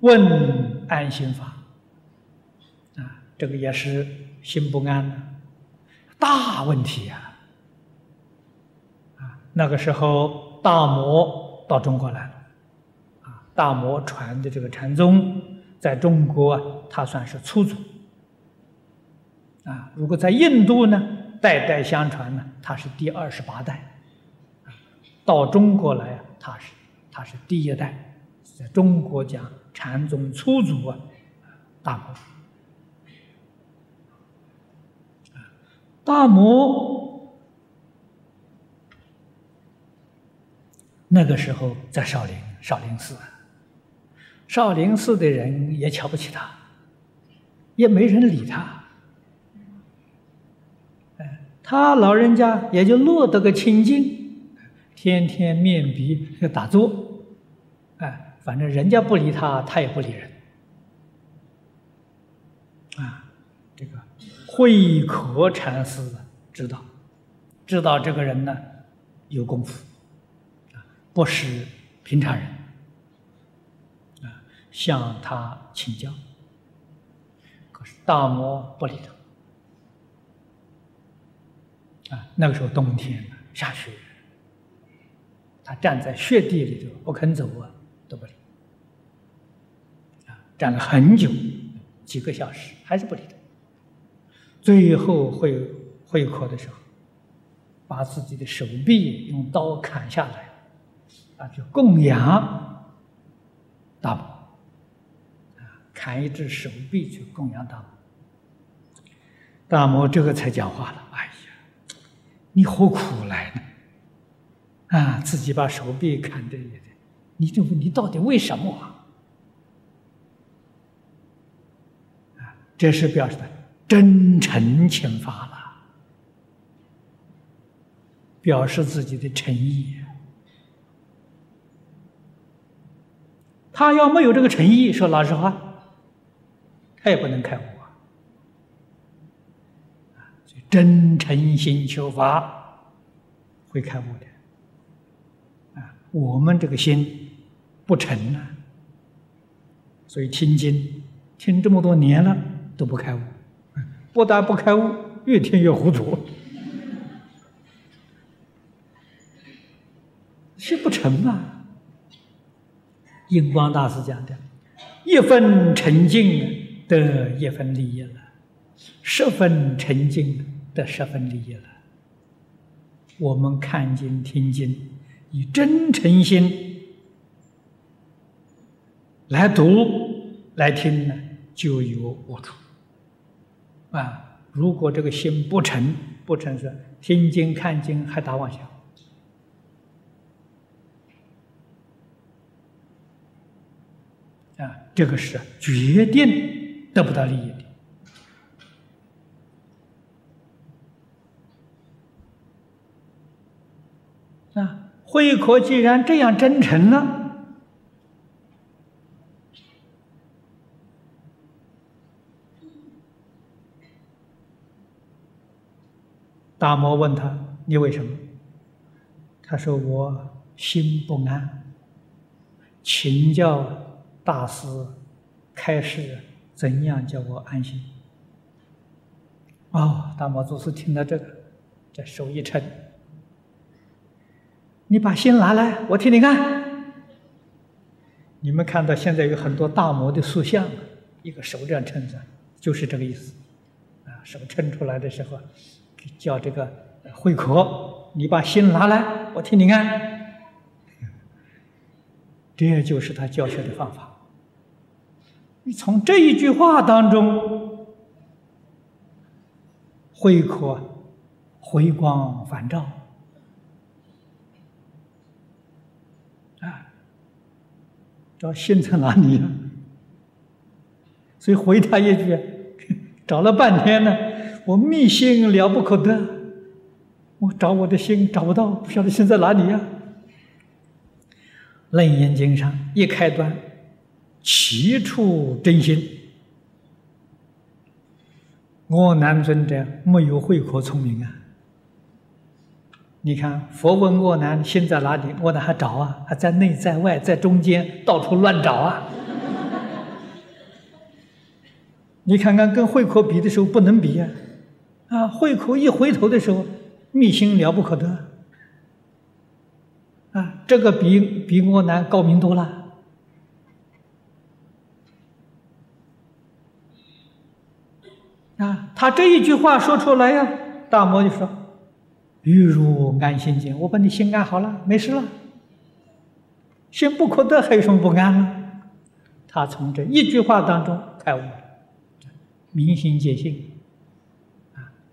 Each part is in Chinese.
问安心法，啊，这个也是心不安的大问题呀！啊，那个时候大摩到中国来了，啊，大摩传的这个禅宗在中国啊，它算是初祖，啊，如果在印度呢，代代相传呢，它是第二十八代，到中国来啊，它是它是第一代，在中国讲。禅宗初祖啊，大摩，大摩那个时候在少林，少林寺，少林寺的人也瞧不起他，也没人理他，他老人家也就落得个清净，天天面壁打坐，哎。反正人家不理他，他也不理人。啊，这个慧可禅师知道，知道这个人呢有功夫，啊，不是平常人，啊，向他请教。可是大魔不理他，啊，那个时候冬天下雪，他站在雪地里头不肯走啊。都不理，站了很久，几个小时还是不理他。最后会会客的时候，把自己的手臂用刀砍下来，啊，就供养大宝，啊，砍一只手臂去供养大宝。大摩这个才讲话了，哎呀，你何苦来呢？啊，自己把手臂砍的。你这你到底为什么啊？啊，这是表示的真诚请法了，表示自己的诚意。他要没有这个诚意，说老实话，他也不能开悟啊。真诚心求法会开悟的。啊，我们这个心。不成啊，所以听经听这么多年了都不开悟，不但不开悟，越听越糊涂，心不成嘛。印光大师讲的，一分沉静得一分利益了，十分沉静得十分利益了。我们看经听经，以真诚心。来读来听呢，就有误处啊！如果这个心不诚，不诚是听经看经还打妄想啊，这个是决定得不到利益的啊！慧可既然这样真诚了。大摩问他：“你为什么？”他说：“我心不安，请教大师开示，怎样叫我安心？”哦，大摩祖师听到这个，这手一撑：“你把心拿来，我替你看。”你们看到现在有很多大摩的塑像，一个手这样撑着，就是这个意思。啊，手撑出来的时候。叫这个慧可，你把心拿来，我听你看。这就是他教学的方法。你从这一句话当中，慧可回光返照啊，找心在哪里呀？所以回他一句，找了半天呢。我密心了不可得，我找我的心找不到，不晓得心在哪里呀？《楞严经》上一开端，起处真心。我南尊者没有慧可聪明啊！你看佛问我南心在哪里？我南还找啊？还在内在外在中间到处乱找啊！你看看跟慧可比的时候不能比呀，啊，啊慧可一回头的时候，密心了不可得，啊，这个比比我难高明多了。啊，他这一句话说出来呀，大摩就说：“欲如安心经，我把你心安好了，没事了。心不可得，还有什么不安呢？”他从这一句话当中开悟了，明心见性，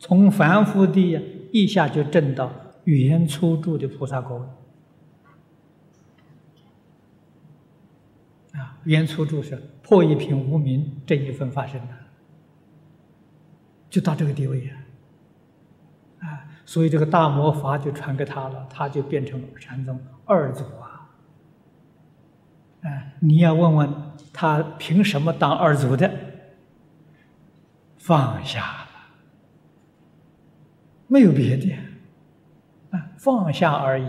从凡夫的一下就证到原初住的菩萨果位。啊，原初住是破一品无名这一分发生的。就到这个地位呀，啊，所以这个大魔法就传给他了，他就变成禅宗二祖啊，哎，你要问问他凭什么当二祖的？放下，没有别的，啊，放下而已。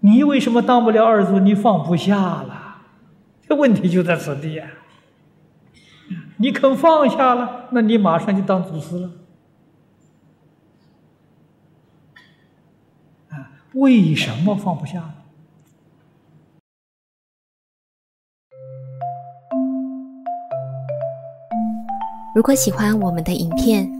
你为什么当不了二祖？你放不下了，这问题就在此地呀。你肯放下了，那你马上就当祖师了。啊，为什么放不下？如果喜欢我们的影片，